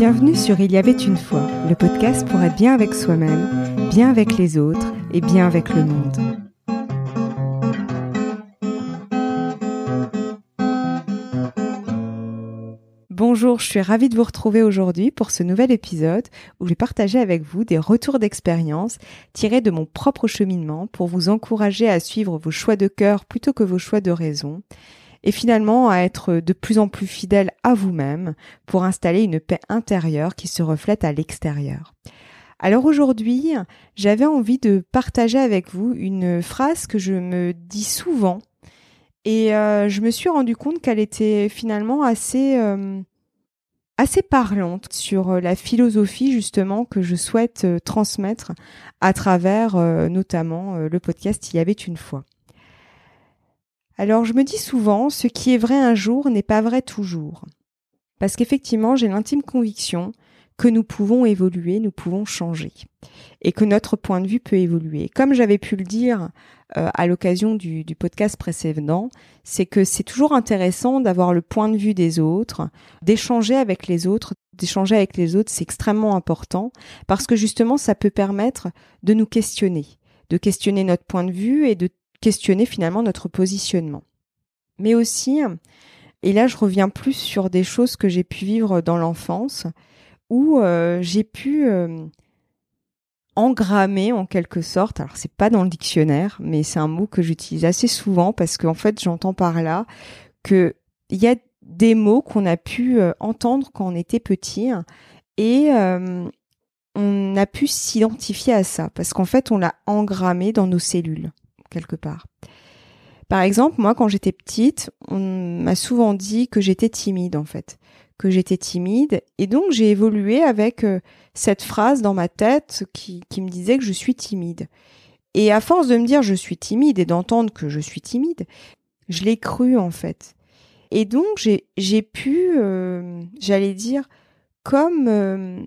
Bienvenue sur Il y avait une fois, le podcast pour être bien avec soi-même, bien avec les autres et bien avec le monde. Bonjour, je suis ravie de vous retrouver aujourd'hui pour ce nouvel épisode où je vais partager avec vous des retours d'expérience tirés de mon propre cheminement pour vous encourager à suivre vos choix de cœur plutôt que vos choix de raison et finalement à être de plus en plus fidèle à vous-même pour installer une paix intérieure qui se reflète à l'extérieur. Alors aujourd'hui, j'avais envie de partager avec vous une phrase que je me dis souvent et euh, je me suis rendu compte qu'elle était finalement assez euh, parlante sur la philosophie justement que je souhaite euh, transmettre à travers notamment le podcast Il y avait une fois. Alors je me dis souvent, ce qui est vrai un jour n'est pas vrai toujours. Parce qu'effectivement, j'ai l'intime conviction que nous pouvons évoluer, nous pouvons changer, et que notre point de vue peut évoluer. Comme j'avais pu le dire euh, à l'occasion du, du, podcast précédent, c'est que c'est toujours intéressant d'avoir le point de vue des autres, d'échanger avec les autres. D'échanger avec les autres, c'est extrêmement important parce que justement, ça peut permettre de nous questionner, de questionner notre point de vue et de questionner finalement notre positionnement. Mais aussi, et là je reviens plus sur des choses que j'ai pu vivre dans l'enfance, où euh, j'ai pu euh, engrammer en quelque sorte, alors c'est pas dans le dictionnaire, mais c'est un mot que j'utilise assez souvent parce qu'en fait j'entends par là que il y a des mots qu'on a pu euh, entendre quand on était petit et on a pu s'identifier à ça parce qu'en fait on l'a engrammé dans nos cellules quelque part. Par exemple, moi, quand j'étais petite, on m'a souvent dit que j'étais timide, en fait, que j'étais timide, et donc j'ai évolué avec euh, cette phrase dans ma tête qui, me disait que je suis timide. Et à force de me dire je suis timide et d'entendre que je suis timide, je l'ai cru en fait. Et donc j'ai pu, euh, j'allais dire, comme euh,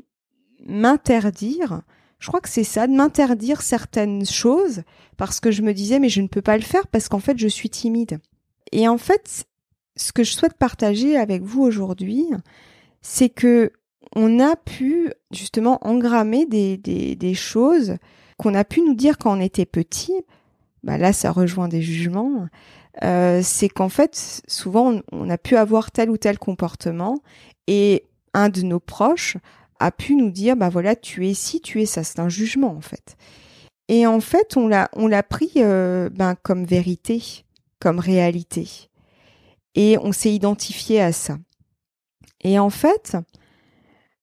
m'interdire je crois que c'est ça, de m'interdire certaines choses parce que je me disais mais je ne peux pas le faire parce qu'en fait je suis timide. Et en fait, ce que je souhaite partager avec vous aujourd'hui, c'est que on a pu justement engrammer des, choses qu'on a pu nous dire quand on était petit. Bah là, ça rejoint des jugements. Euh, c'est qu'en fait, souvent, on a pu avoir tel ou tel comportement et un de nos proches a pu nous dire bah voilà tu es ci tu es ça. C'est un jugement en fait. Et en fait on l'a on l'a pris euh, ben comme vérité comme réalité. Et on s'est identifié à ça. Et en fait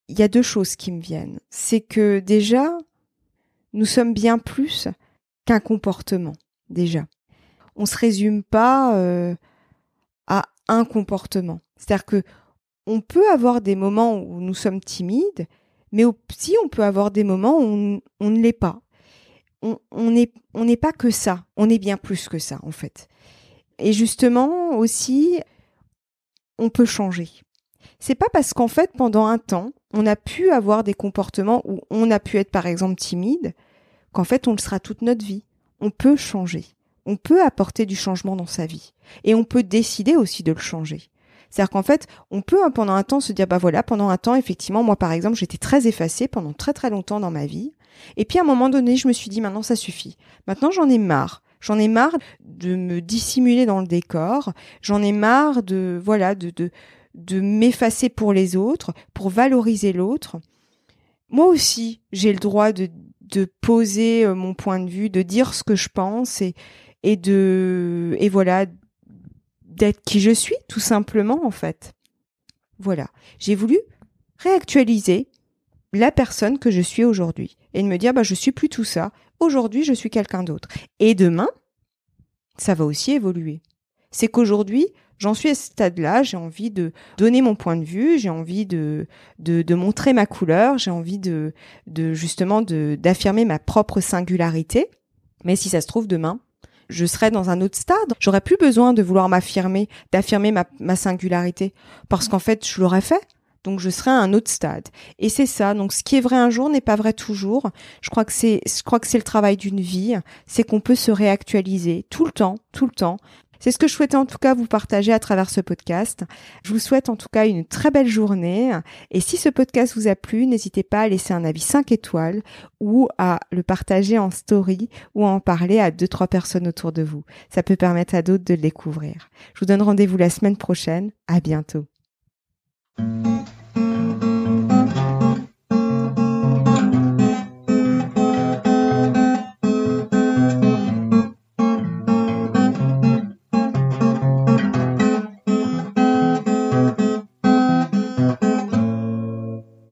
il y a deux choses qui me viennent. C'est que déjà nous sommes bien plus qu'un comportement déjà. On se résume pas euh, à un comportement. C'est-à-dire que on peut avoir des moments où nous sommes timides, mais aussi on peut avoir des moments où on, ne l'est pas. On n'est pas que ça, on est bien plus que ça en fait. Et justement aussi, on peut changer. C'est pas parce qu'en fait pendant un temps, on a pu avoir des comportements où on a pu être par exemple timide, qu'en fait on le sera toute notre vie. On peut changer. On peut apporter du changement dans sa vie. Et on peut décider aussi de le changer. C'est-à-dire qu'en fait, on peut hein, pendant un temps se dire, bah voilà, pendant un temps, effectivement, moi par exemple, j'étais très effacée pendant très très longtemps dans ma vie. Et puis à un moment donné, je me suis dit, maintenant ça suffit. Maintenant j'en ai marre. J'en ai marre de me dissimuler dans le décor. J'en ai marre de, voilà, de, de, de m'effacer pour les autres, pour valoriser l'autre. Moi aussi, j'ai le droit de, de poser euh, mon point de vue, de dire ce que je pense et, et de, et voilà, d'être qui je suis, tout simplement, en fait. Voilà. J'ai voulu réactualiser la personne que je suis aujourd'hui et de me dire, bah, je suis plus tout ça. Aujourd'hui, je suis quelqu'un d'autre. Et demain, ça va aussi évoluer. C'est qu'aujourd'hui, j'en suis à ce stade-là, j'ai envie de donner mon point de vue, j'ai envie de, de, montrer ma couleur, j'ai envie de, de justement d'affirmer ma propre singularité. Mais si ça se trouve demain, je serais dans un autre stade. J'aurais plus besoin de vouloir m'affirmer, d'affirmer ma, singularité, parce qu'en fait, je l'aurais fait. Donc je serais à un autre stade. Et c'est ça. Donc ce qui est vrai un jour n'est pas vrai toujours. Je crois que c'est, je crois que c'est le travail d'une vie. C'est qu'on peut se réactualiser tout le temps, tout le temps. C'est ce que je souhaitais en tout cas vous partager à travers ce podcast. Je vous souhaite en tout cas une très belle journée. Et si ce podcast vous a plu, n'hésitez pas à laisser un avis 5 étoiles ou à le partager en story ou à en parler à deux, trois personnes autour de vous. Ça peut permettre à d'autres de le découvrir. Je vous donne rendez-vous la semaine prochaine. À bientôt.